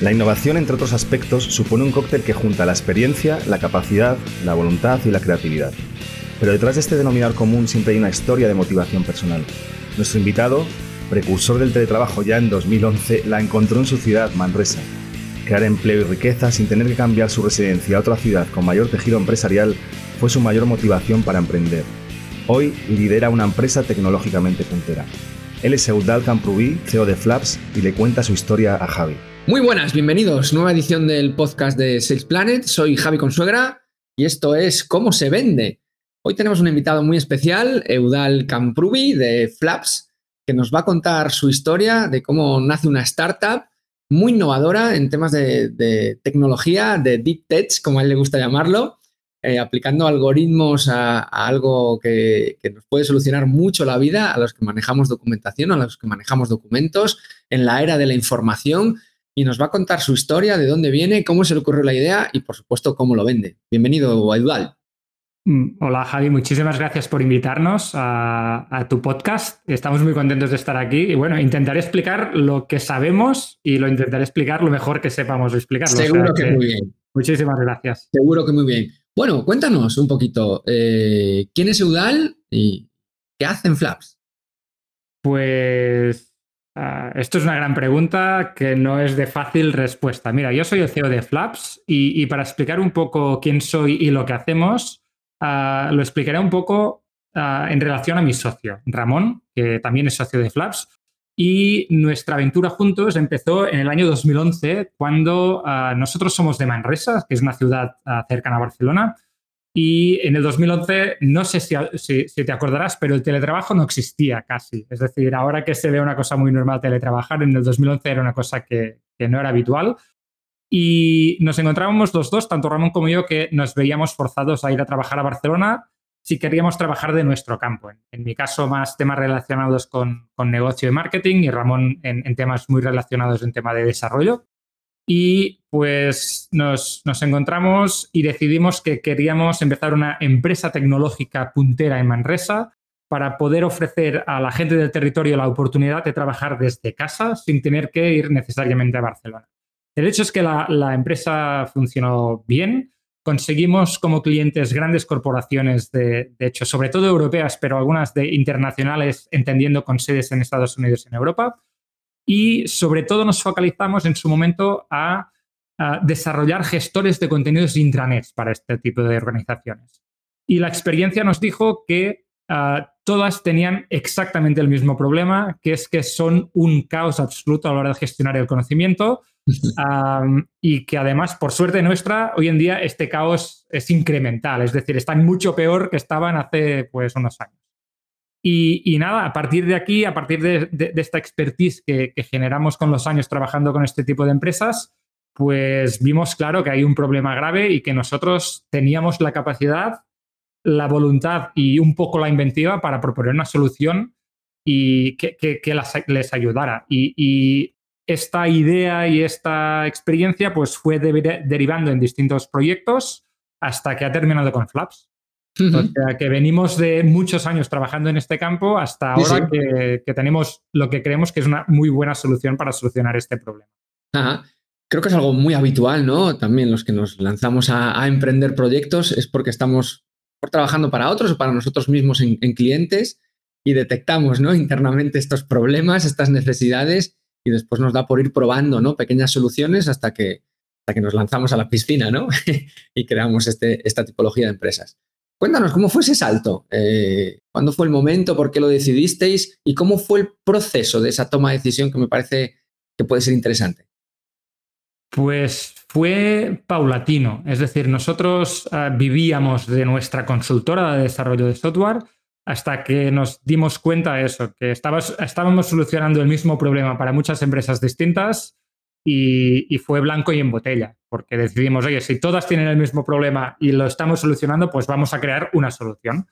La innovación, entre otros aspectos, supone un cóctel que junta la experiencia, la capacidad, la voluntad y la creatividad. Pero detrás de este denominador común siempre hay una historia de motivación personal. Nuestro invitado, precursor del teletrabajo ya en 2011, la encontró en su ciudad, Manresa. Crear empleo y riqueza sin tener que cambiar su residencia a otra ciudad con mayor tejido empresarial fue su mayor motivación para emprender. Hoy lidera una empresa tecnológicamente puntera. Él es Eudal Camprubí, CEO de Flaps, y le cuenta su historia a Javi. Muy buenas, bienvenidos. Nueva edición del podcast de Sales Planet. Soy Javi Consuegra y esto es Cómo se vende. Hoy tenemos un invitado muy especial, Eudal Camprubi de Flaps, que nos va a contar su historia de cómo nace una startup muy innovadora en temas de, tecnología, de deep tech, como a él le gusta llamarlo, eh, aplicando algoritmos a, algo que, que, nos puede solucionar mucho la vida a los que manejamos documentación, a los que manejamos documentos en la era de la información y nos va a contar su historia, de dónde viene, cómo se le ocurrió la idea y, por supuesto, cómo lo vende. Bienvenido, Eduard. Mm, hola Javi, muchísimas gracias por invitarnos a, tu podcast. Estamos muy contentos de estar aquí y bueno, intentaré explicar lo que sabemos y lo intentaré explicar lo mejor que sepamos explicarlo. Seguro que, muy bien. Muchísimas gracias. Seguro que muy bien. Bueno, cuéntanos un poquito, eh, ¿quién es Eudal y qué hacen Flaps? Pues Ah, esto es una gran pregunta que no es de fácil respuesta. Mira, yo soy el CEO de Flaps y, para explicar un poco quién soy y lo que hacemos, ah, lo explicaré un poco ah, en relación a mi socio, Ramón, que también es socio de Flaps. Y nuestra aventura juntos empezó en el año 2011, cuando nosotros somos de Manresa, que es una ciudad cercana a Barcelona, y en el 2011, no sé si, te acordarás, pero el teletrabajo no existía casi. Es decir, ahora que se ve una cosa muy normal teletrabajar, en el 2011 era una cosa que, no era habitual. Y nos encontrábamos los dos, tanto Ramón como yo, que nos veíamos forzados a ir a trabajar a Barcelona si queríamos trabajar de nuestro campo. En, mi caso, más temas relacionados con, negocio y marketing y Ramón en, en, temas muy relacionados en tema de desarrollo y pues nos, encontramos y decidimos que queríamos empezar una empresa tecnológica puntera en Manresa para poder ofrecer a la gente del territorio la oportunidad de trabajar desde casa sin tener que ir necesariamente a Barcelona. El hecho es que la, empresa funcionó bien, conseguimos como clientes grandes corporaciones, de, de, hecho, sobre todo europeas, pero algunas de internacionales, entendiendo con sedes en Estados Unidos y en Europa y sobre todo nos focalizamos en su momento a, desarrollar gestores de contenidos intranet para este tipo de organizaciones. Y la experiencia nos dijo que ah, todas tenían exactamente el mismo problema, que es que son un caos absoluto a la hora de gestionar el conocimiento y que además, por suerte nuestra, hoy en día este caos es incremental, es decir, están mucho peor que estaban hace pues unos años. Y, nada, a partir de aquí, a partir de, esta expertise que, generamos con los años trabajando con este tipo de empresas, pues vimos claro que hay un problema grave y que nosotros teníamos la capacidad, la voluntad y un poco la inventiva para proponer una solución y que, les ayudara. Y, esta idea y esta experiencia pues fue derivando en distintos proyectos hasta que ha terminado con Flaps. O sea, que venimos de muchos años trabajando en este campo hasta ahora Que, tenemos lo que creemos que es una muy buena solución para solucionar este problema. Creo que es algo muy habitual, ¿no? También los que nos lanzamos a, emprender proyectos es porque estamos trabajando para otros o para nosotros mismos en, clientes y detectamos, ¿no? Internamente estos problemas, estas necesidades y después nos da por ir probando, ¿no? Pequeñas soluciones hasta que, hasta que nos lanzamos a la piscina, ¿no? y creamos este, esta tipología de empresas. Cuéntanos, ¿cómo fue ese salto? Eh, ¿Cuándo fue el momento? ¿Por qué lo decidisteis? ¿Y cómo fue el proceso de esa toma de decisión que me parece que puede ser interesante? Pues fue paulatino. Es decir, nosotros ah, vivíamos de nuestra consultora de desarrollo de software hasta que nos dimos cuenta de eso, que estábamos solucionando el mismo problema para muchas empresas distintas y, fue blanco y en botella, porque decidimos, oye, si todas tienen el mismo problema y lo estamos solucionando, pues vamos a crear una solución.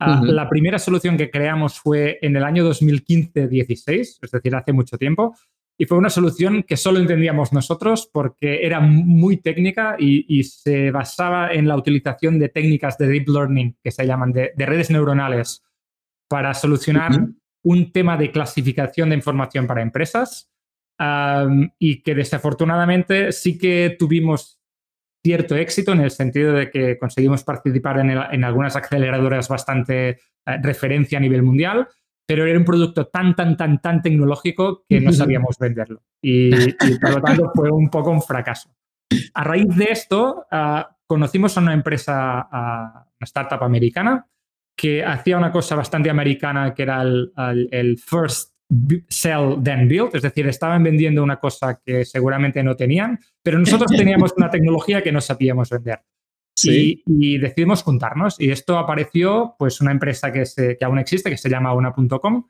Ah, la primera solución que creamos fue en el año 2015-16, es decir, hace mucho tiempo, y fue una solución que solo entendíamos nosotros porque era muy técnica y, se basaba en la utilización de técnicas de deep learning, que se llaman de, redes neuronales, para solucionar un tema de clasificación de información para empresas y que desafortunadamente sí que tuvimos cierto éxito en el sentido de que conseguimos participar en, algunas aceleradoras bastante eh, referencia a nivel mundial, pero era un producto tan, tan, tan, tan tecnológico que no sabíamos venderlo. Y, por lo tanto fue un poco un fracaso. A raíz de esto, ah, conocimos a una empresa, a una startup americana, que hacía una cosa bastante americana que era el, el first sell then build, es decir, estaban vendiendo una cosa que seguramente no tenían, pero nosotros teníamos una tecnología que no sabíamos vender. Y, decidimos juntarnos. Y esto apareció, pues, una empresa que, se, que aún existe, que se llama una.com,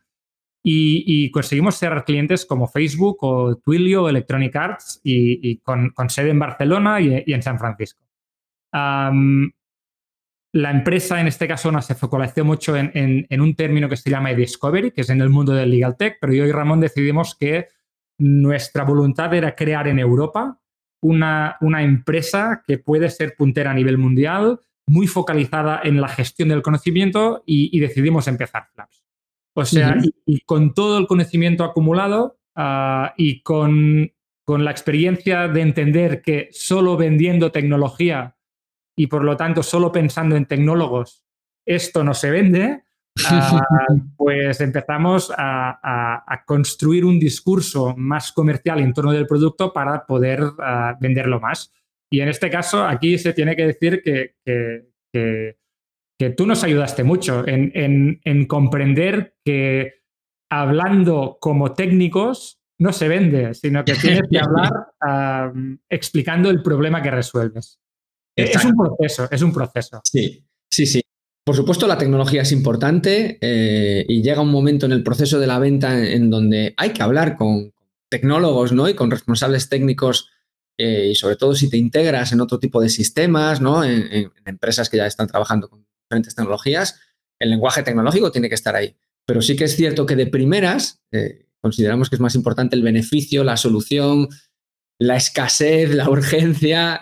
y, conseguimos cerrar clientes como Facebook o Twilio o Electronic Arts y, con, sede en Barcelona y, en San Francisco. La empresa en este caso se focalizó mucho en, un término que se llama discovery, que es en el mundo del legal tech, pero yo y Ramón decidimos que nuestra voluntad era crear en Europa una, una empresa que puede ser puntera a nivel mundial, muy focalizada en la gestión del conocimiento y, decidimos empezar Flaps. O sea, y, con todo el conocimiento acumulado ah, y con, con, la experiencia de entender que solo vendiendo tecnología y por lo tanto solo pensando en tecnólogos, esto no se vende, Ah, pues empezamos a, construir un discurso más comercial en torno del producto para poder ah, venderlo más. Y en este caso, aquí se tiene que decir que, que, tú nos ayudaste mucho en, comprender que hablando como técnicos no se vende, sino que tienes que hablar ah, explicando el problema que resuelves. Es un proceso, es un proceso. Sí, sí, sí. Por supuesto, la tecnología es importante eh, y llega un momento en el proceso de la venta en, donde hay que hablar con tecnólogos ¿no? y con responsables técnicos eh, y sobre todo si te integras en otro tipo de sistemas, ¿no? En, empresas que ya están trabajando con diferentes tecnologías, el lenguaje tecnológico tiene que estar ahí. Pero sí que es cierto que de primeras eh, consideramos que es más importante el beneficio, la solución, la escasez, la urgencia,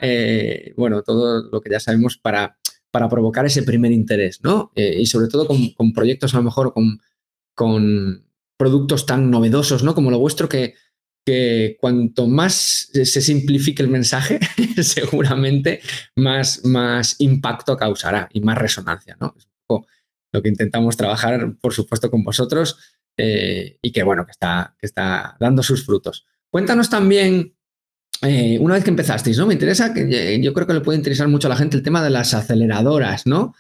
bueno, todo lo que ya sabemos para para provocar ese primer interés, ¿no? Eh, y sobre todo con, proyectos a lo mejor con, con productos tan novedosos, ¿no? Como lo vuestro, que, que cuanto más se simplifique el mensaje, seguramente más, más impacto causará y más resonancia, ¿no? Es un poco lo que intentamos trabajar, por supuesto, con vosotros eh, y que, bueno, que está, que está dando sus frutos. Cuéntanos también eh, una vez que empezasteis, ¿no? Me interesa, que eh, yo creo que le puede interesar mucho a la gente el tema de las aceleradoras, ¿no?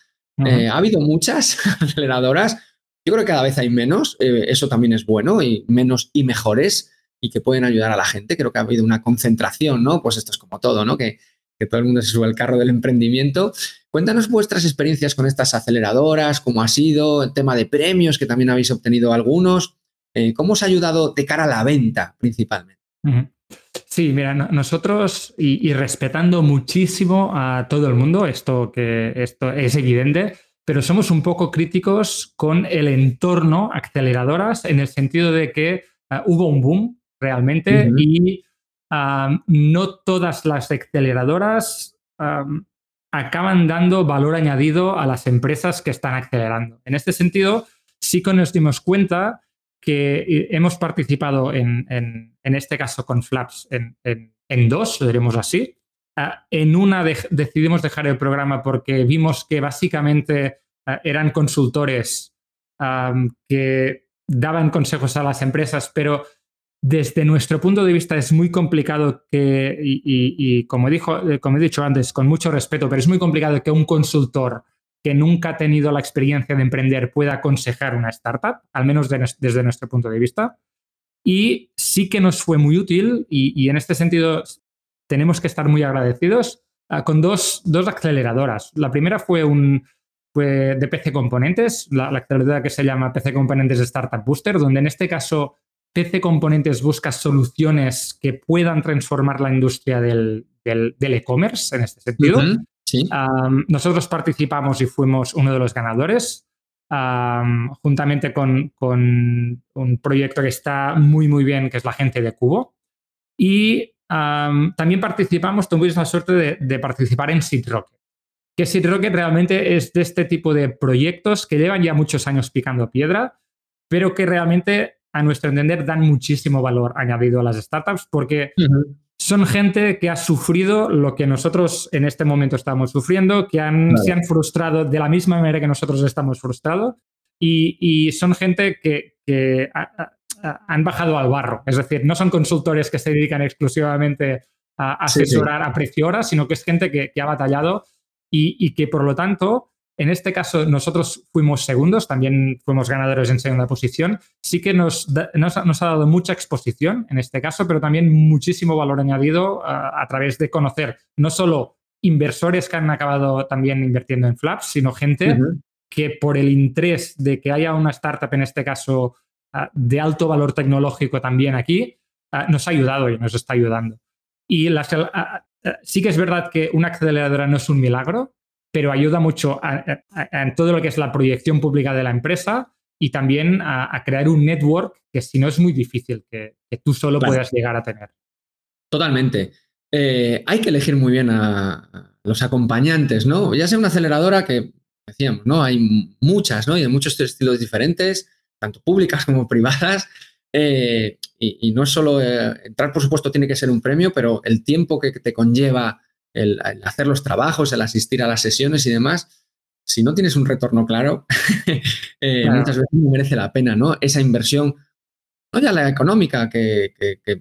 Eh, ha habido muchas aceleradoras, yo creo que cada vez hay menos, eso también es bueno, y menos y mejores, y que pueden ayudar a la gente. Creo que ha habido una concentración, ¿no? Pues esto es como todo, ¿no? Que, que todo el mundo se sube al carro del emprendimiento. Cuéntanos vuestras experiencias con estas aceleradoras, cómo ha sido, el tema de premios, que también habéis obtenido algunos. ¿Cómo os ha ayudado de cara a la venta principalmente? Sí, mira, nosotros, y, respetando muchísimo a todo el mundo, esto, que, esto es evidente, pero somos un poco críticos con el entorno aceleradoras en el sentido de que ah, hubo un boom realmente y no todas las aceleradoras acaban dando valor añadido a las empresas que están acelerando. En este sentido, sí que nos dimos cuenta que eh, hemos participado en, este caso con Flaps en, dos, lo diremos así. Ah, en una decidimos dejar el programa porque vimos que básicamente ah, eran consultores que daban consejos a las empresas, pero desde nuestro punto de vista es muy complicado que, y, como, dijo, eh, como he dicho antes, con mucho respeto, pero es muy complicado que un consultor que nunca ha tenido la experiencia de emprender pueda aconsejar una startup, al menos desde nuestro punto de vista. Y sí que nos fue muy útil y, en este sentido tenemos que estar muy agradecidos ah, con dos, aceleradoras. La primera fue, un, de PC Componentes, la, aceleradora que se llama PC Componentes Startup Booster, donde en este caso PC Componentes busca soluciones que puedan transformar la industria del e-commerce en este sentido nosotros participamos y fuimos uno de los ganadores, juntamente con, un proyecto que está muy, muy bien, que es la gente de Cubo. Y también participamos, tuvimos la suerte de, participar en Seed Rocket. Que Seed Rocket realmente es de este tipo de proyectos que llevan ya muchos años picando piedra, pero que realmente a nuestro entender, dan muchísimo valor añadido a las startups porque son gente que ha sufrido lo que nosotros en este momento estamos sufriendo, que han, se han frustrado de la misma manera que nosotros estamos frustrados y, son gente que, han bajado al barro. Es decir, no son consultores que se dedican exclusivamente a asesorar a precio hora, sino que es gente que, ha batallado y, que por lo tanto en este caso, nosotros fuimos segundos, también fuimos ganadores en segunda posición. Sí que nos, nos, ha dado mucha exposición en este caso, pero también muchísimo valor añadido a, través de conocer no solo inversores que han acabado también invirtiendo en Flaps, sino gente que por el interés de que haya una startup, en este caso, de alto valor tecnológico también aquí, nos ha ayudado y nos está ayudando. Y sí que es verdad que una aceleradora no es un milagro, pero ayuda mucho en todo lo que es la proyección pública de la empresa y también a, crear un network que si no es muy difícil que, tú solo puedas llegar a tener. Totalmente. Eh, hay que elegir muy bien a, los acompañantes, ¿no? Ya sea una aceleradora que, decíamos, ¿no? Hay muchas, ¿no? Y de muchos estilos diferentes, tanto públicas como privadas. Eh, y, no es solo eh, entrar, por supuesto, tiene que ser un premio, pero el tiempo que te conlleva el, hacer los trabajos, el asistir a las sesiones y demás, si no tienes un retorno claro, eh, muchas veces no merece la pena, ¿no? Esa inversión, no ya la económica, que,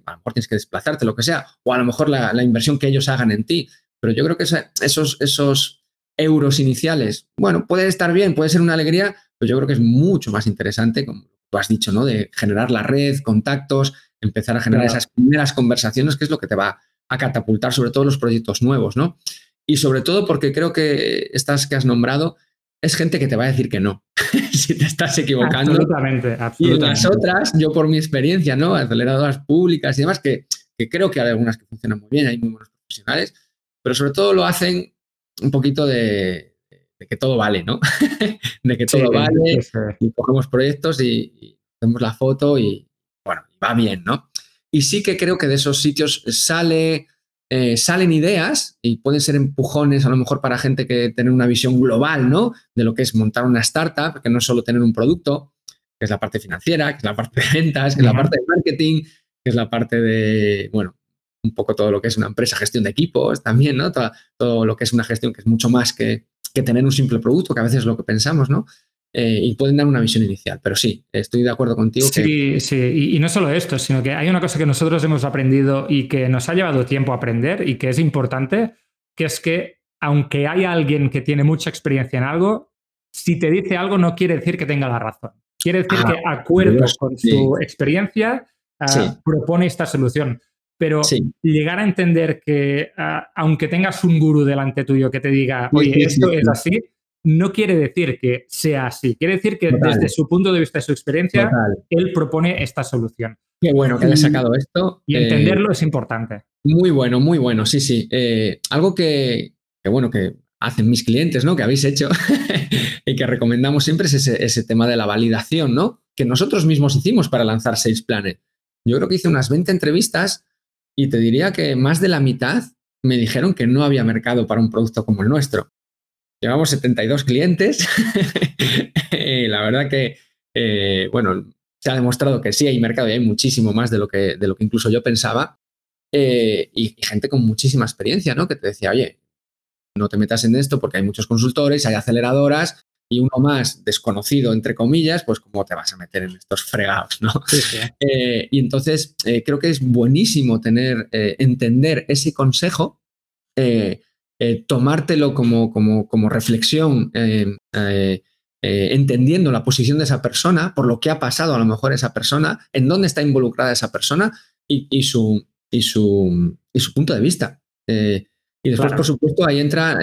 a lo mejor tienes que desplazarte, lo que sea, o a lo mejor la, inversión que ellos hagan en ti, pero yo creo que esos, esos euros iniciales, bueno, puede estar bien, puede ser una alegría, pero yo creo que es mucho más interesante, como tú has dicho, ¿no? De generar la red, contactos, empezar a generar esas primeras conversaciones, que es lo que te va a catapultar sobre todo los proyectos nuevos, ¿no? Y sobre todo porque creo que estas que has nombrado es gente que te va a decir que no, si te estás equivocando. Absolutamente, absolutamente. Y las otras, yo por mi experiencia, ¿no? Aceleradoras públicas y demás, que, creo que hay algunas que funcionan muy bien, hay muy buenos profesionales, pero sobre todo lo hacen un poquito de, que todo vale, ¿no? de que todo vale, y cogemos proyectos y, y hacemos la foto y, bueno, va bien, ¿no? Y sí que creo que de esos sitios sale, eh, salen ideas y pueden ser empujones a lo mejor para gente que tener una visión global, ¿no? De lo que es montar una startup, que no es solo tener un producto, que es la parte financiera, que es la parte de ventas, que es la parte de marketing, que es la parte de, bueno, un poco todo lo que es una empresa, gestión de equipos también, ¿no? Todo, todo lo que es una gestión que es mucho más que, que tener un simple producto, que a veces es lo que pensamos, ¿no? Eh, y pueden dar una visión inicial. Pero sí, estoy de acuerdo contigo. Sí, sí, y, no solo esto, sino que hay una cosa que nosotros hemos aprendido y que nos ha llevado tiempo a aprender y que es importante, que es que aunque haya alguien que tiene mucha experiencia en algo, si te dice algo no quiere decir que tenga la razón. Quiere decir ah, que acuerdo con su experiencia ah, propone esta solución. Pero llegar a entender que ah, aunque tengas un gurú delante tuyo que te diga, oye, esto es así, no quiere decir que sea así, quiere decir que desde su punto de vista y su experiencia, él propone esta solución. Qué bueno que haya sacado esto. Y entenderlo eh, es importante. Muy bueno, muy bueno, sí, sí. Eh, algo que, bueno, que hacen mis clientes, ¿no? Que habéis hecho y que recomendamos siempre es ese, tema de la validación, ¿no? Que nosotros mismos hicimos para lanzar Sales Planet. Yo creo que hice unas 20 entrevistas y te diría que más de la mitad me dijeron que no había mercado para un producto como el nuestro. Llevamos 72 clientes. y la verdad que, eh, bueno, se ha demostrado que sí hay mercado y hay muchísimo más de lo que, de lo que incluso yo pensaba. Eh, y, gente con muchísima experiencia, ¿no? Que te decía, oye, no te metas en esto porque hay muchos consultores, hay aceleradoras y uno más desconocido, entre comillas, pues cómo te vas a meter en estos fregados, ¿no? Eh, y entonces creo que es buenísimo tener, entender ese consejo eh, tomártelo como, como, como reflexión, eh, eh, entendiendo la posición de esa persona, por lo que ha pasado a lo mejor esa persona, en dónde está involucrada esa persona y, su, y, su, y su, punto de vista. y después, por supuesto, ahí entra,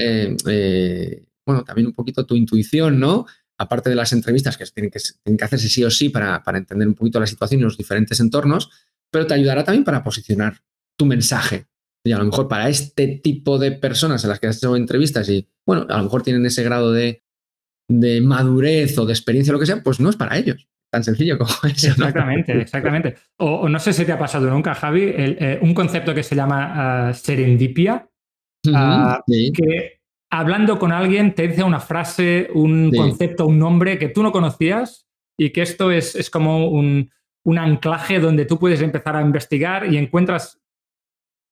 bueno, también un poquito tu intuición, ¿no? Aparte de las entrevistas que tienen que, tienen que hacerse sí o sí para, para entender un poquito la situación y los diferentes entornos, pero te ayudará también para posicionar tu mensaje, y a lo mejor para este tipo de personas a las que has hecho entrevistas y, bueno, a lo mejor tienen ese grado de, madurez o de experiencia lo que sea, pues no es para ellos. Tan sencillo como eso. Exactamente, exactamente. O, no sé si te ha pasado nunca, Javi, eh, un concepto que se llama ah, serendipia, ah, que hablando con alguien te dice una frase, un concepto, un nombre que tú no conocías y que esto es, es como un, un anclaje donde tú puedes empezar a investigar y encuentras,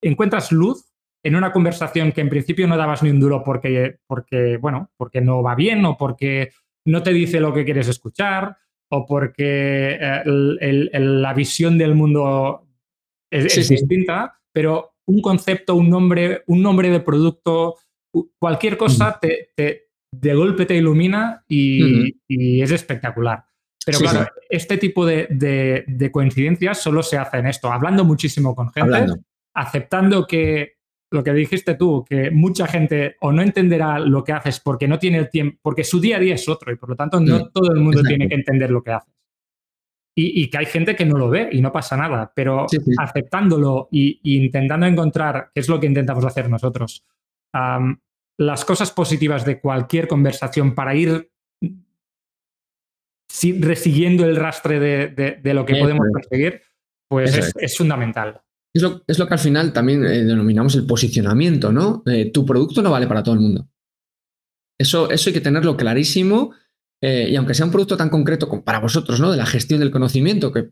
encuentras luz en una conversación que en principio no dabas ni un duro porque, porque, bueno, porque no va bien o porque no te dice lo que quieres escuchar o porque eh, la visión del mundo es, distinta, pero un concepto, un nombre, un nombre de producto, cualquier cosa te, de golpe te ilumina y, es espectacular. Pero claro, este tipo de, coincidencias solo se hace en esto, hablando muchísimo con gente, aceptando que lo que dijiste tú, que mucha gente o no entenderá lo que haces porque no tiene el tiempo, porque su día a día es otro y por lo tanto no mm, todo el mundo tiene que entender lo que haces. Y, que hay gente que no lo ve y no pasa nada, pero aceptándolo e intentando encontrar, qué es lo que intentamos hacer nosotros, las cosas positivas de cualquier conversación para ir resiguiendo el rastre de, lo que podemos conseguir, pues es fundamental. Es lo, que al final también eh, denominamos el posicionamiento, ¿no? Tu producto no vale para todo el mundo. Eso, eso hay que tenerlo clarísimo. Eh, y aunque sea un producto tan concreto como para vosotros, ¿no? De la gestión del conocimiento, que,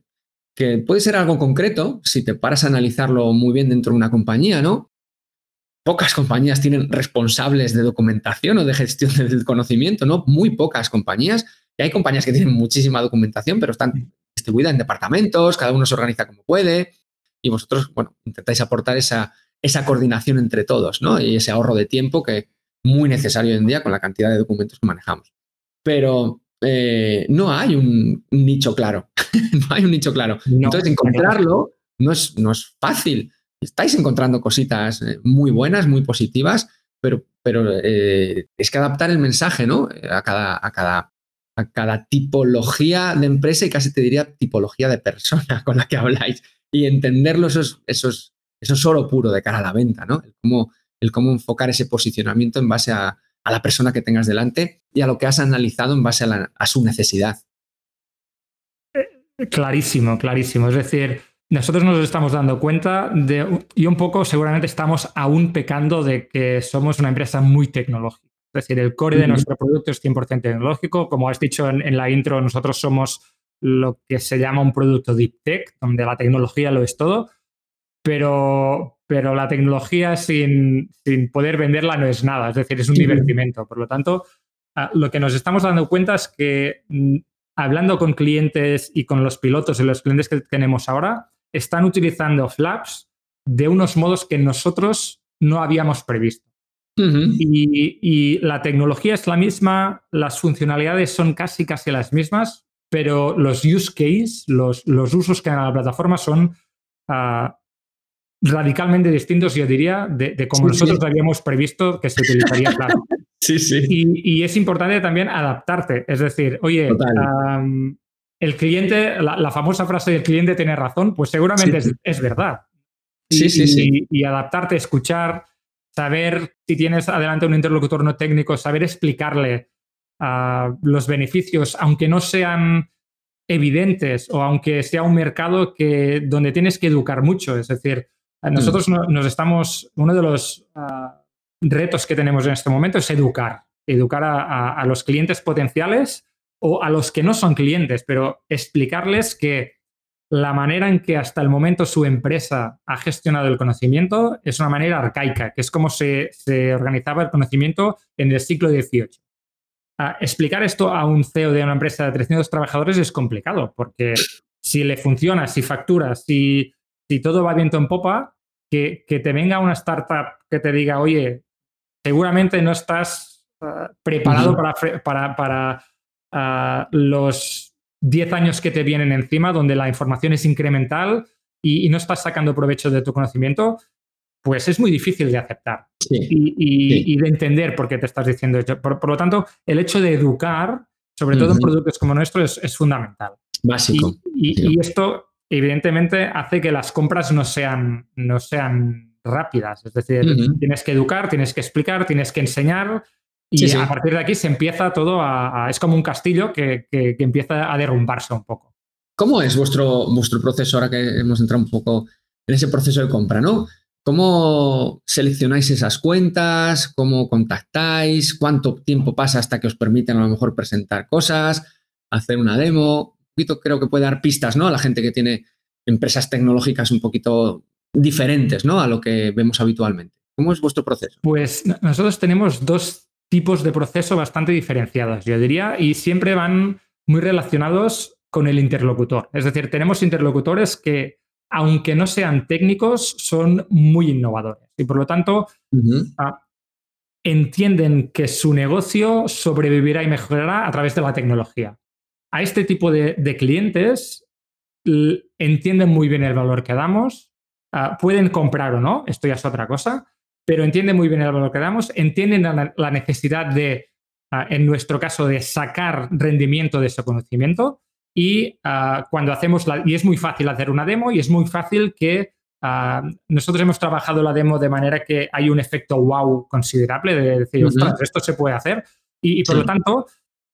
que puede ser algo concreto, si te paras a analizarlo muy bien dentro de una compañía, ¿no? Pocas compañías tienen responsables de documentación o de gestión del conocimiento, ¿no? Muy pocas compañías. Y hay compañías que tienen muchísima documentación, pero están distribuidas en departamentos, cada uno se organiza como puede y vosotros, bueno, intentáis aportar esa, esa coordinación entre todos, ¿no? Y ese ahorro de tiempo que es muy necesario hoy en día con la cantidad de documentos que manejamos. Pero eh, no hay un nicho claro, no hay un nicho claro. Entonces, encontrarlo no es, no es fácil. Estáis encontrando cositas eh, muy buenas, muy positivas, pero, pero eh, es que adaptar el mensaje, ¿no? A cada, a cada a cada tipología de empresa y casi te diría tipología de persona con la que habláis y entenderlo, eso es, eso es, solo puro de cara a la venta, ¿no? El cómo, el cómo enfocar ese posicionamiento en base a, la persona que tengas delante y a lo que has analizado en base a, su necesidad. Eh, clarísimo, clarísimo. Es decir, nosotros nos estamos dando cuenta de, y un poco seguramente estamos aún pecando de que somos una empresa muy tecnológica. Es decir, el core de nuestro producto es 100% tecnológico. Como has dicho en, la intro, nosotros somos lo que se llama un producto deep tech, donde la tecnología lo es todo, pero, pero la tecnología sin, sin poder venderla no es nada, es decir, es un divertimento. Por lo tanto, ah, lo que nos estamos dando cuenta es que mm, hablando con clientes y con los pilotos y los clientes que tenemos ahora, están utilizando Flaps de unos modos que nosotros no habíamos previsto. y, y, la tecnología es la misma, las funcionalidades son casi, casi las mismas, pero los use case, los, los usos que hay en la plataforma son ah, radicalmente distintos, yo diría, de, como nosotros habíamos previsto que se utilizaría claro. sí, sí. Y, es importante también adaptarte. Es decir, oye, el cliente, la, famosa frase del cliente tiene razón, pues seguramente es, verdad. Sí, sí, sí. Y, adaptarte, escuchar, saber si tienes adelante un interlocutor no técnico, saber explicarle los beneficios, aunque no sean evidentes o aunque sea un mercado que, donde tienes que educar mucho. Es decir, nosotros mm. nos estamos, uno de los ah, retos que tenemos en este momento es educar, educar a, los clientes potenciales o a los que no son clientes, pero explicarles que la manera en que hasta el momento su empresa ha gestionado el conocimiento es una manera arcaica, que es como se, se organizaba el conocimiento en el siglo XVIII explicar esto a un CEO de una empresa de 300 trabajadores es complicado, porque si le funciona, si factura, si, si todo va viento en popa, que, te venga una startup que te diga, oye, seguramente no estás ah, preparado para, para, ah, los 10 años que te vienen encima, donde la información es incremental y, no estás sacando provecho de tu conocimiento, pues es muy difícil de aceptar y, de entender por qué te estás diciendo eso. Por, lo tanto, el hecho de educar, sobre todo en productos como nuestro, es, fundamental. Básico. Y, esto, evidentemente, hace que las compras no sean, no sean rápidas. Es decir, tienes que educar, tienes que explicar, tienes que enseñar. Y a partir de aquí se empieza todo a. es como un castillo que, que, empieza a derrumbarse un poco. ¿Cómo es vuestro, vuestro proceso ahora que hemos entrado un poco en ese proceso de compra, ¿no? ¿Cómo seleccionáis esas cuentas? ¿Cómo contactáis? ¿Cuánto tiempo pasa hasta que os permiten a lo mejor presentar cosas? ¿Hacer una demo? poquito creo que puede dar pistas, ¿no? A la gente que tiene empresas tecnológicas un poquito diferentes, ¿no? A lo que vemos habitualmente. ¿Cómo es vuestro proceso? Pues nosotros tenemos dos tipos de proceso bastante diferenciados, yo diría, y siempre van muy relacionados con el interlocutor. Es decir, tenemos interlocutores que, aunque no sean técnicos, son muy innovadores y por lo tanto ah, entienden que su negocio sobrevivirá y mejorará a través de la tecnología. A este tipo de, clientes entienden muy bien el valor que damos, ah, pueden comprar o no, esto ya es otra cosa, pero entienden muy bien el valor que damos, entienden la, necesidad de, ah, en nuestro caso, de sacar rendimiento de ese conocimiento y ah, cuando hacemos la, y es muy fácil hacer una demo y es muy fácil que ah, nosotros hemos trabajado la demo de manera que hay un efecto wow considerable de decir, esto se puede hacer y, por lo tanto,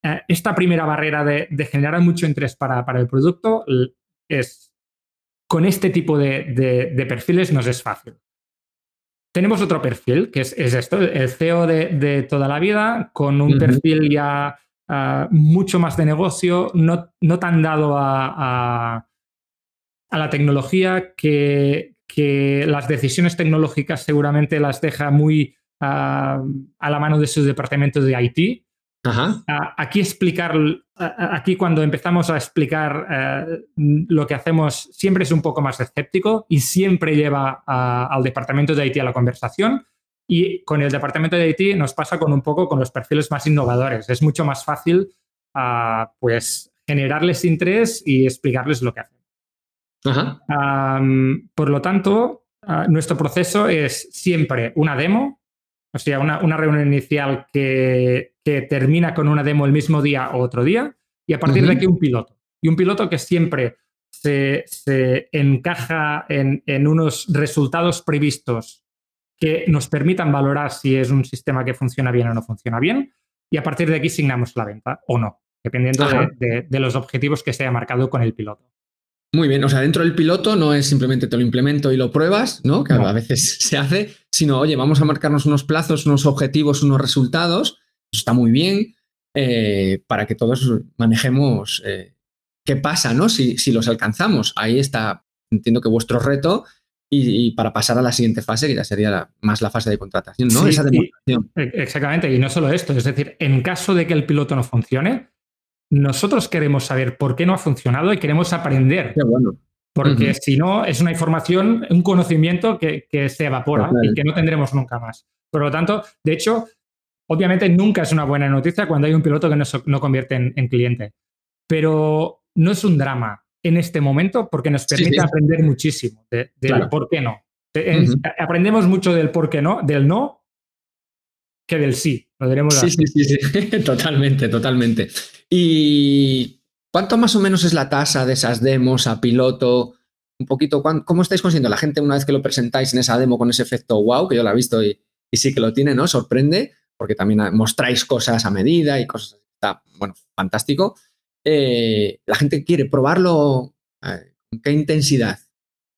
eh, esta primera barrera de, generar mucho interés para, el producto es con este tipo de perfiles nos es fácil. Tenemos otro perfil, que es, esto, el CEO de, toda la vida, con un perfil ya ah, mucho más de negocio, no, no tan dado a, a, la tecnología, que, que, las decisiones tecnológicas seguramente las deja muy a la mano de su departamento de IT. Aquí explicar, aquí cuando empezamos a explicar eh, lo que hacemos, siempre es un poco más escéptico y siempre lleva al departamento de IT a la conversación. Y con el departamento de IT nos pasa con un poco con los perfiles más innovadores. Es mucho más fácil, ah, pues, generarles interés y explicarles lo que hacen. por lo tanto, ah, nuestro proceso es siempre una demo o sea, una, reunión inicial que, termina con una demo el mismo día o otro día, y a partir de aquí un piloto. Y un piloto que siempre se, encaja en, unos resultados previstos que nos permitan valorar si es un sistema que funciona bien o no funciona bien, y a partir de aquí signamos la venta o no, dependiendo de, los objetivos que se haya marcado con el piloto. Muy bien, o sea, dentro del piloto no es simplemente te lo implemento y lo pruebas, ¿no? Que a veces se hace, sino, oye, vamos a marcarnos unos plazos, unos objetivos, unos resultados, eso está muy bien, eh, para que todos manejemos eh, qué pasa, ¿no? Si, si, los alcanzamos. Ahí está, entiendo que vuestro reto y, para pasar a la siguiente fase, que ya sería más la fase de contratación, ¿no? Esa demostración. E, exactamente, y no solo esto, es decir, en caso de que el piloto no funcione, nosotros queremos saber por qué no ha funcionado y queremos aprender. Porque si no, es una información, un conocimiento que, se evapora y que no tendremos nunca más. Por lo tanto, de hecho, obviamente nunca es una buena noticia cuando hay un piloto que no, convierte en, cliente. Pero no es un drama en este momento porque nos permite aprender muchísimo de, por qué no. Aprendemos mucho del por qué no, del no que del sí. Lo diremos sí, sí, sí, sí, totalmente, totalmente. ¿Y cuánto más o menos es la tasa de esas demos a piloto? Un poquito, ¿cómo estáis consiguiendo? La gente una vez que lo presentáis en esa demo con ese efecto wow, que yo la he visto y, sí que lo tiene, ¿no? Sorprende, porque también mostráis cosas a medida y cosas, está, bueno, fantástico. Eh, la gente quiere probarlo, eh, ¿con qué intensidad?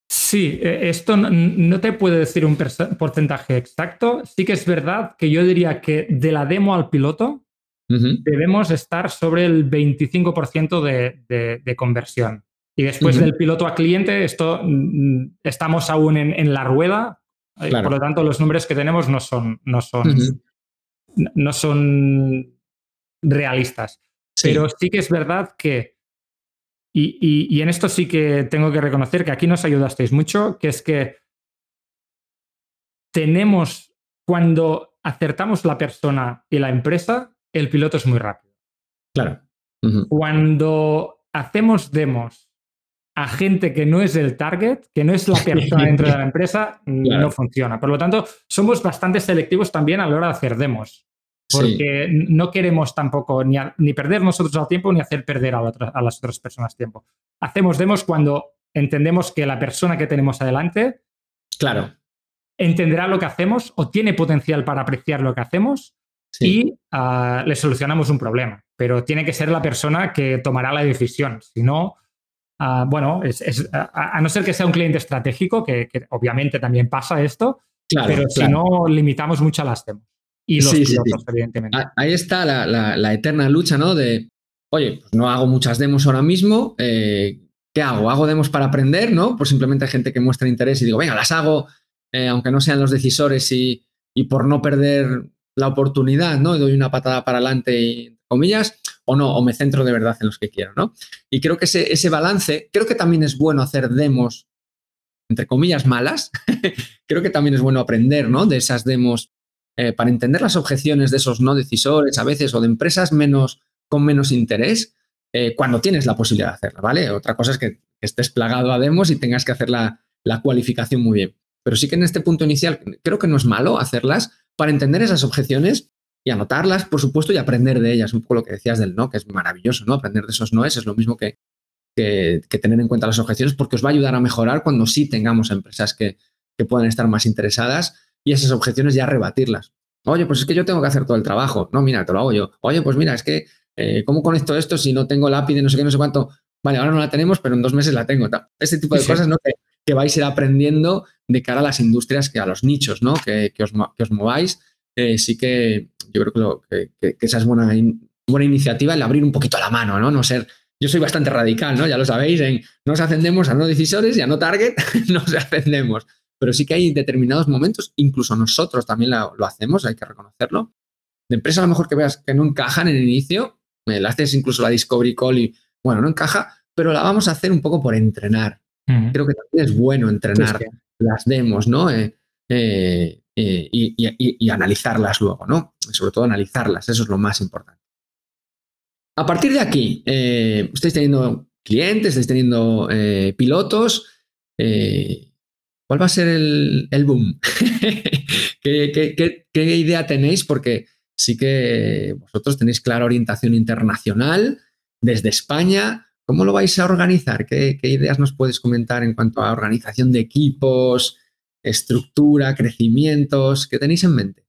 Sí, e, esto no, te puedo decir un porcentaje exacto. Sí que es verdad que yo diría que de la demo al piloto debemos estar sobre el 25% de, conversión. Y después del piloto a cliente, esto mm, estamos aún en, la rueda. Eh, por lo tanto, los números que tenemos no son, no son, no son realistas. Pero sí que es verdad que y, en esto sí que tengo que reconocer que aquí nos ayudasteis mucho, que es que tenemos, cuando acertamos la persona y la empresa, el piloto es muy rápido. Claro. Cuando hacemos demos a gente que no es el target, que no es la persona dentro de la empresa, no funciona. Por lo tanto, somos bastante selectivos también a la hora de hacer demos porque no queremos tampoco ni, ni, perder nosotros el tiempo ni hacer perder a, a, las otras personas tiempo. Hacemos demos cuando entendemos que la persona que tenemos adelante claro. entenderá lo que hacemos o tiene potencial para apreciar lo que hacemos y ah, le solucionamos un problema. Pero tiene que ser la persona que tomará la decisión. Si no, ah, bueno, es, a, no ser que sea un cliente estratégico, que, obviamente también pasa esto, pero si no, limitamos mucho las demos y los pilotos, evidentemente. Ahí está la, eterna lucha, ¿no? De oye, pues no hago muchas demos ahora mismo, eh, ¿qué hago? ¿Hago demos para aprender, no? Pues simplemente hay gente que muestra interés y digo, venga, las hago, eh, aunque no sean los decisores y, por no perder la oportunidad, ¿no? Doy una patada para adelante y comillas, o no, o me centro de verdad en los que quiero, ¿no? Y creo que ese, ese balance, creo que también es bueno hacer demos, entre comillas, malas. creo que también es bueno aprender, ¿no? De esas demos eh, para entender las objeciones de esos no decisores a veces o de empresas menos, con menos interés eh, cuando tienes la posibilidad de hacerla, ¿vale? Otra cosa es que estés plagado a demos y tengas que hacer la, la cualificación muy bien. Pero sí que en este punto inicial creo que no es malo hacerlas para entender esas objeciones y anotarlas, por supuesto, y aprender de ellas. Un poco lo que decías del no, que es maravilloso, ¿no? Aprender de esos noes es lo mismo que, que, tener en cuenta las objeciones porque os va a ayudar a mejorar cuando sí tengamos empresas que, que puedan estar más interesadas y esas objeciones ya rebatirlas. Oye, pues es que yo tengo que hacer todo el trabajo. No, mira, te lo hago yo. Oye, pues mira, es que, eh, ¿cómo conecto esto si no tengo lápiz de no sé qué, no sé cuánto? Vale, ahora no la tenemos, pero en dos meses la tengo. Este tipo de cosas, ¿no? Que, que, vais a ir aprendiendo de cara a las industrias, que a los nichos, ¿no? Que, que, os, que os, mováis. Eh, sí que yo creo que, que, esa es buena, buena iniciativa el abrir un poquito la mano, ¿no? No ser yo soy bastante radical, ¿no? Ya lo sabéis, en nos ascendemos a no decisores y a no target, nos ascendemos pero sí que hay determinados momentos, incluso nosotros también lo, hacemos, hay que reconocerlo. De empresa a lo mejor que veas que no encajan en el inicio, me la haces incluso la Discovery Call y, bueno, no encaja, pero la vamos a hacer un poco por entrenar. Creo que también es bueno entrenar las demos, ¿no? Eh, eh, eh, y, analizarlas luego, ¿no? Sobre todo analizarlas, eso es lo más importante. A partir de aquí, estáis teniendo clientes, estáis teniendo pilotos. ¿Cuál va a ser el, boom? ¿Qué, idea tenéis? Porque sí que vosotros tenéis clara orientación internacional desde España. ¿Cómo lo vais a organizar? ¿Qué, ideas nos puedes comentar en cuanto a organización de equipos, estructura, crecimientos? ¿Qué tenéis en mente?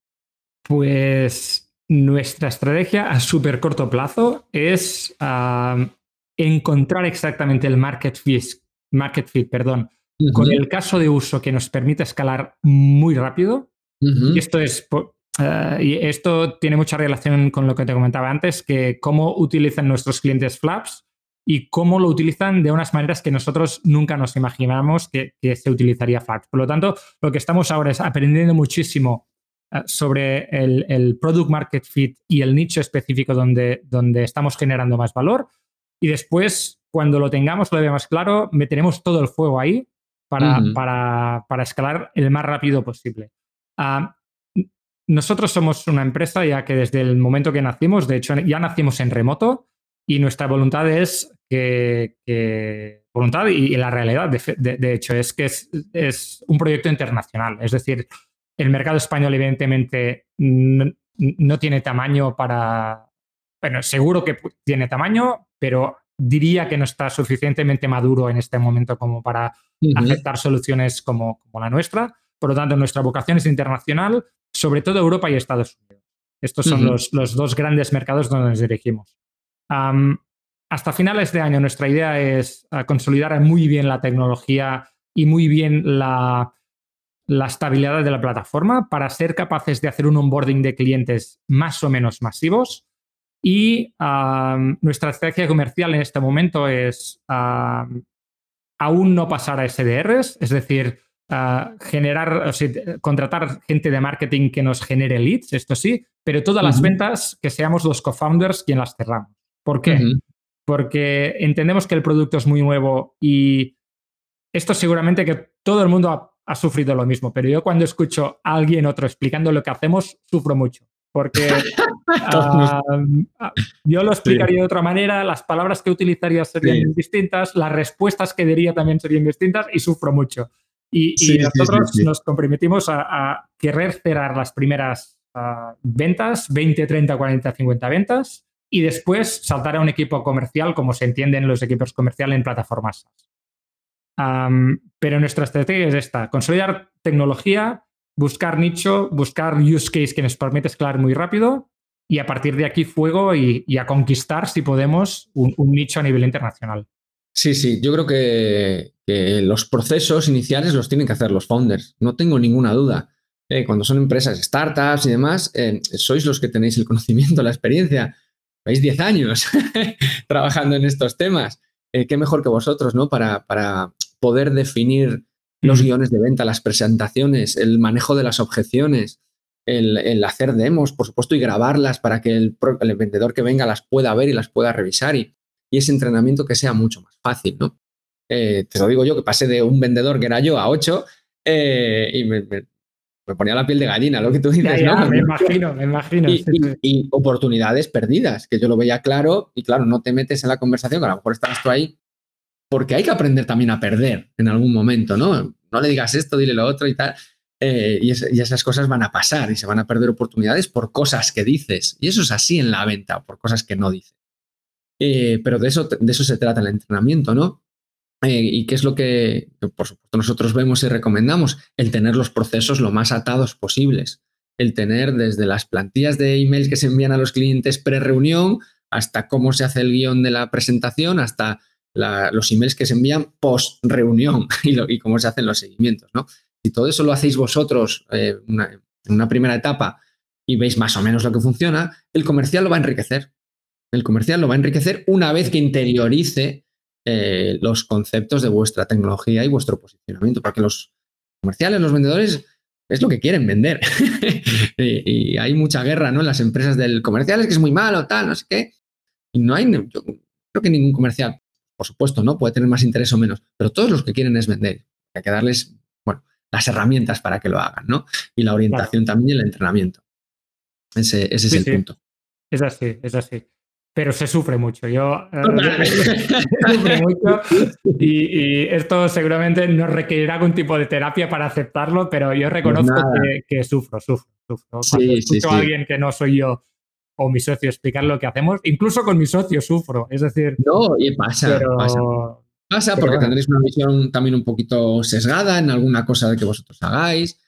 Pues nuestra estrategia a súper corto plazo es ah, encontrar exactamente el market fit, market fit perdón, con el caso de uso que nos permite escalar muy rápido. Y esto es. Eh, y esto tiene mucha relación con lo que te comentaba antes, que cómo utilizan nuestros clientes Flaps y cómo lo utilizan de unas maneras que nosotros nunca nos imaginamos que, se utilizaría Flaps. Por lo tanto, lo que estamos ahora es aprendiendo muchísimo eh, sobre el, product market fit y el nicho específico donde, donde estamos generando más valor. Y después, cuando lo tengamos, lo veamos claro, meteremos todo el fuego ahí para, para, escalar el más rápido posible. Ah, nosotros somos una empresa ya que desde el momento que nacimos, de hecho ya nacimos en remoto y nuestra voluntad es que, voluntad y, la realidad, de, hecho, es que es, es, un proyecto internacional. Es decir, el mercado español evidentemente no, no tiene tamaño para, bueno, seguro que tiene tamaño, pero diría que no está suficientemente maduro en este momento como para aceptar soluciones como, la nuestra. Por lo tanto, nuestra vocación es internacional, sobre todo Europa y Estados Unidos. Estos son los, dos grandes mercados donde nos dirigimos. hasta finales de año, nuestra idea es ah, consolidar muy bien la tecnología y muy bien la, la estabilidad de la plataforma para ser capaces de hacer un onboarding de clientes más o menos masivos y nuestra estrategia comercial en este momento es aún no pasar a SDRs, es decir, generar, contratar gente de marketing que nos genere leads, esto sí, pero todas las ventas que seamos los co-founders quien las cerramos. ¿Por qué? Porque entendemos que el producto es muy nuevo y esto seguramente que todo el mundo ha, ha sufrido lo mismo, pero yo cuando escucho a alguien otro explicando lo que hacemos, sufro mucho porque ah, yo lo explicaría de otra manera, las palabras que utilizaría serían distintas, las respuestas que diría también serían distintas y sufro mucho. Y, nosotros nos comprometimos a, querer cerrar las primeras ah, ventas, 20, 30, 40, 50 ventas, y después saltar a un equipo comercial como se entienden los equipos comerciales en plataformas. pero nuestra estrategia es esta, consolidar tecnología, buscar nicho, buscar use case que nos permite escalar muy rápido y a partir de aquí fuego y, a conquistar, si podemos, un, nicho a nivel internacional. Sí, sí, yo creo que, los procesos iniciales los tienen que hacer los founders, no tengo ninguna duda. Eh, cuando son empresas, startups y demás, eh, sois los que tenéis el conocimiento, la experiencia. veis 10 años trabajando en estos temas. Eh, qué mejor que vosotros, ¿no? Para, para poder definir los guiones de venta, las presentaciones, el manejo de las objeciones, el, hacer demos, por supuesto, y grabarlas para que el, vendedor que venga las pueda ver y las pueda revisar y, ese entrenamiento que sea mucho más fácil, ¿no? Eh, te lo digo yo, que pasé de un vendedor que era yo a ocho eh, y me, ponía la piel de gallina, lo que tú dices, ¿no? Me imagino, me imagino. Y, oportunidades perdidas, que yo lo veía claro y claro, no te metes en la conversación, que a lo mejor estás tú ahí, porque hay que aprender también a perder en algún momento, ¿no? No le digas esto, dile lo otro y tal. Eh, y, esas cosas van a pasar y se van a perder oportunidades por cosas que dices. Y eso es así en la venta, por cosas que no dices. Eh, pero de eso, de eso se trata el entrenamiento, ¿no? Eh, y qué es lo que, por supuesto, nosotros vemos y recomendamos, el tener los procesos lo más atados posibles. El tener desde las plantillas de email que se envían a los clientes pre-reunión hasta cómo se hace el guion de la presentación, hasta los emails que se envían post-reunión y, y, cómo se hacen los seguimientos, ¿no? Si todo eso lo hacéis vosotros eh, en una primera etapa y veis más o menos lo que funciona, el comercial lo va a enriquecer. El comercial lo va a enriquecer una vez que interiorice eh, los conceptos de vuestra tecnología y vuestro posicionamiento, porque los comerciales, los vendedores, es lo que quieren vender. y, hay mucha guerra ¿no? en las empresas del comercial, es que es muy malo, tal, no sé qué. Y no hay, yo creo que ningún comercial, por supuesto, ¿no? Puede tener más interés o menos, pero todos los que quieren es vender. Hay que darles las herramientas para que lo hagan, ¿no? Y la orientación también y el entrenamiento. Ese, es el punto. Es así, es así. Pero se sufre mucho. Yo eh, sufre mucho y, esto seguramente nos requerirá algún tipo de terapia para aceptarlo, pero yo reconozco que, sufro, sufro, sufro. Cuando escucho a alguien que no soy yo o mi socio explicar lo que hacemos, incluso con mi socio sufro. Es decir, no, y pasa, pasa. Pasa porque tendréis una visión también un poquito sesgada en alguna cosa de que vosotros hagáis,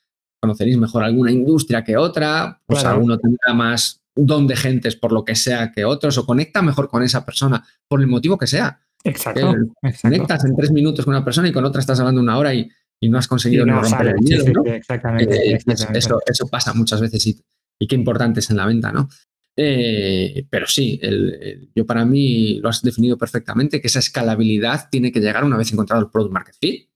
conoceréis mejor alguna industria que otra, pues alguno tendrá más don de gentes por lo que sea que otros, o conecta mejor con esa persona por el motivo que sea. Exacto. Conectas en tres minutos con una persona y con otra estás hablando una hora y, no has conseguido ni romper el hielo, ¿no? exactamente, Eso, eso, pasa muchas veces y, y qué importante es en la venta, ¿no? Eh, pero sí, yo para mí lo has definido perfectamente, que esa escalabilidad tiene que llegar una vez encontrado el product market fit,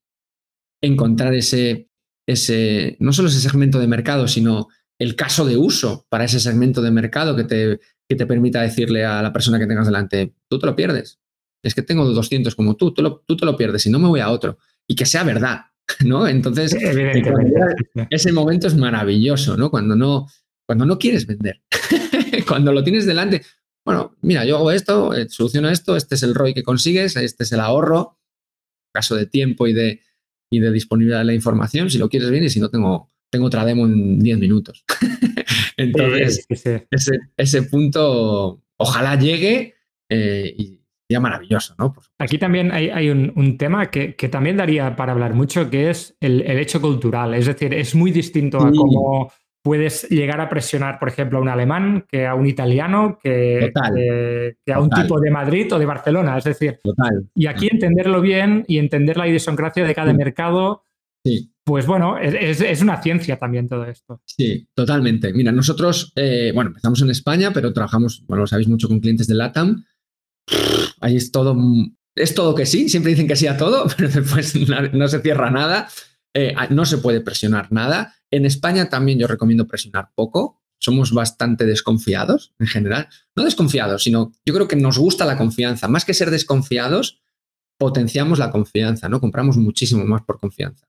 encontrar ese, ese, no solo ese segmento de mercado, sino el caso de uso para ese segmento de mercado que te, que te permita decirle a la persona que tengas delante, tú te lo pierdes. Es que tengo 200 como tú, tú, lo, tú te lo pierdes y no me voy a otro. Y que sea verdad, ¿no? Entonces, ese momento es maravilloso, ¿no? Cuando no, cuando no quieres vender. cuando lo tienes delante, bueno, mira, yo hago esto, eh, soluciono esto, este es el ROI que consigues, este es el ahorro, caso de tiempo y de, y de disponibilidad de la información, si lo quieres bien y si no, tengo, tengo otra demo en 10 minutos. Entonces, Ese, punto ojalá llegue eh, y sea maravilloso, ¿no? Aquí también hay, un, tema que, también daría para hablar mucho, que es el, hecho cultural. Es decir, es muy distinto a cómo puedes llegar a presionar, por ejemplo, a un alemán que a un italiano, que, a un tipo de Madrid o de Barcelona. Es decir, y aquí entenderlo bien y entender la idiosincrasia de cada mercado, pues bueno, es, una ciencia también todo esto. Sí, totalmente. Mira, nosotros, eh, bueno, empezamos en España, pero trabajamos, bueno, lo sabéis mucho con clientes de LATAM. Ahí es todo, es todo que sí, siempre dicen que sí a todo, pero después no se cierra nada. Eh, no se puede presionar nada. En España también yo recomiendo presionar poco. Somos bastante desconfiados en general. No desconfiados, sino yo creo que nos gusta la confianza. Más que ser desconfiados, potenciamos la confianza, ¿no? Compramos muchísimo más por confianza.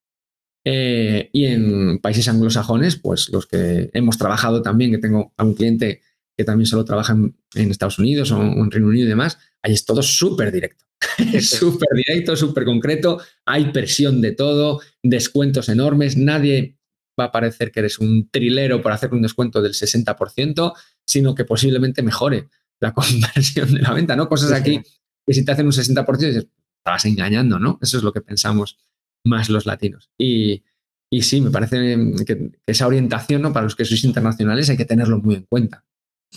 Eh, y en países anglosajones, pues los que hemos trabajado también, que tengo a un cliente que también solo trabaja en, Estados Unidos o en Reino Unido y demás, ahí es todo súper directo. Es súper directo, súper concreto, hay presión de todo, descuentos enormes, nadie va a parecer que eres un trilero por hacer un descuento del 60%, sino que posiblemente mejore la conversión de la venta, ¿no? Cosas aquí que si te hacen un 60% dices, estabas engañando, ¿no? Eso es lo que pensamos más los latinos. Y, sí, me parece que, esa orientación, ¿no? Para los que sois internacionales hay que tenerlo muy en cuenta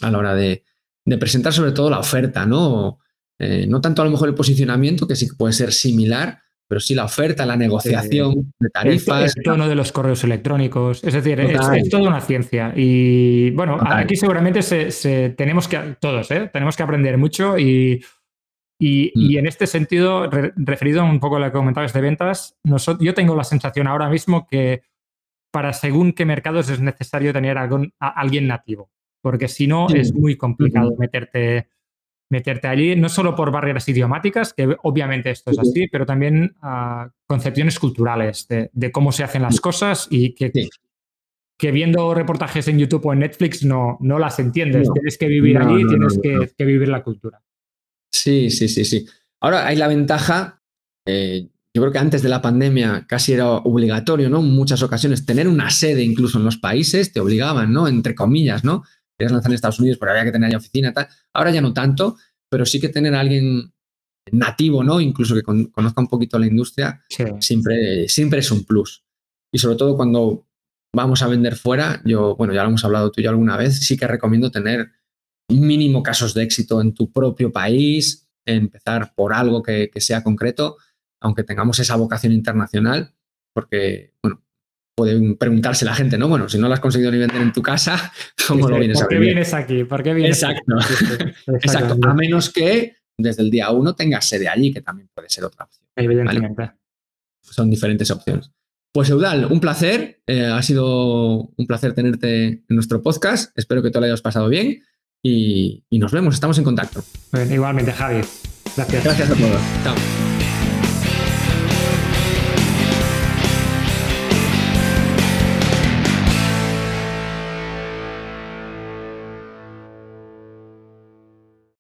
a la hora de, de presentar sobre todo la oferta, ¿no? Eh, no tanto a lo mejor el posicionamiento, que sí puede ser similar, pero sí la oferta, la negociación de tarifas. El, tono de los correos electrónicos. Es decir, es, toda una ciencia. Y bueno, aquí seguramente se, tenemos que, todos, ¿eh? tenemos que aprender mucho y, y, mm. en este sentido, referido un poco a lo que comentabas de ventas, nosotros, yo tengo la sensación ahora mismo que para según qué mercados es necesario tener a alguien nativo, porque si no es muy complicado meterte meterte allí, no solo por barreras idiomáticas, que obviamente esto es así, pero también uh, concepciones culturales de, cómo se hacen las cosas y que, que viendo reportajes en YouTube o en Netflix no, no las entiendes. tienes que vivir allí, tienes que, vivir la cultura. Sí, sí, sí, sí. Ahora hay la ventaja, eh, yo creo que antes de la pandemia casi era obligatorio, ¿no? En muchas ocasiones tener una sede incluso en los países, te obligaban, ¿no? Entre comillas, ¿no? Querías lanzar en Estados Unidos, pero había que tener ahí oficina, tal. Ahora ya no tanto, pero sí que tener a alguien nativo, ¿no? Incluso que conozca un poquito la industria, siempre, siempre es un plus. Y sobre todo cuando vamos a vender fuera, yo, bueno, ya lo hemos hablado tú y yo alguna vez, sí que recomiendo tener mínimo casos de éxito en tu propio país, empezar por algo que, que sea concreto, aunque tengamos esa vocación internacional, porque, bueno, pueden preguntarse la gente, ¿no? Bueno, si no lo has conseguido ni vender en tu casa, ¿cómo lo vienes a ¿Por qué vienes aquí? ¿Por qué vienes Exacto. Exacto. A menos que desde el día uno tengas sede allí, que también puede ser otra opción. Evidentemente. Son diferentes opciones. Pues Eudal, un placer. Eh, ha sido un placer tenerte en nuestro podcast. Espero que te lo hayas pasado bien y, y nos vemos. Estamos en contacto. igualmente, Javi. Gracias. Gracias a todos. Chao.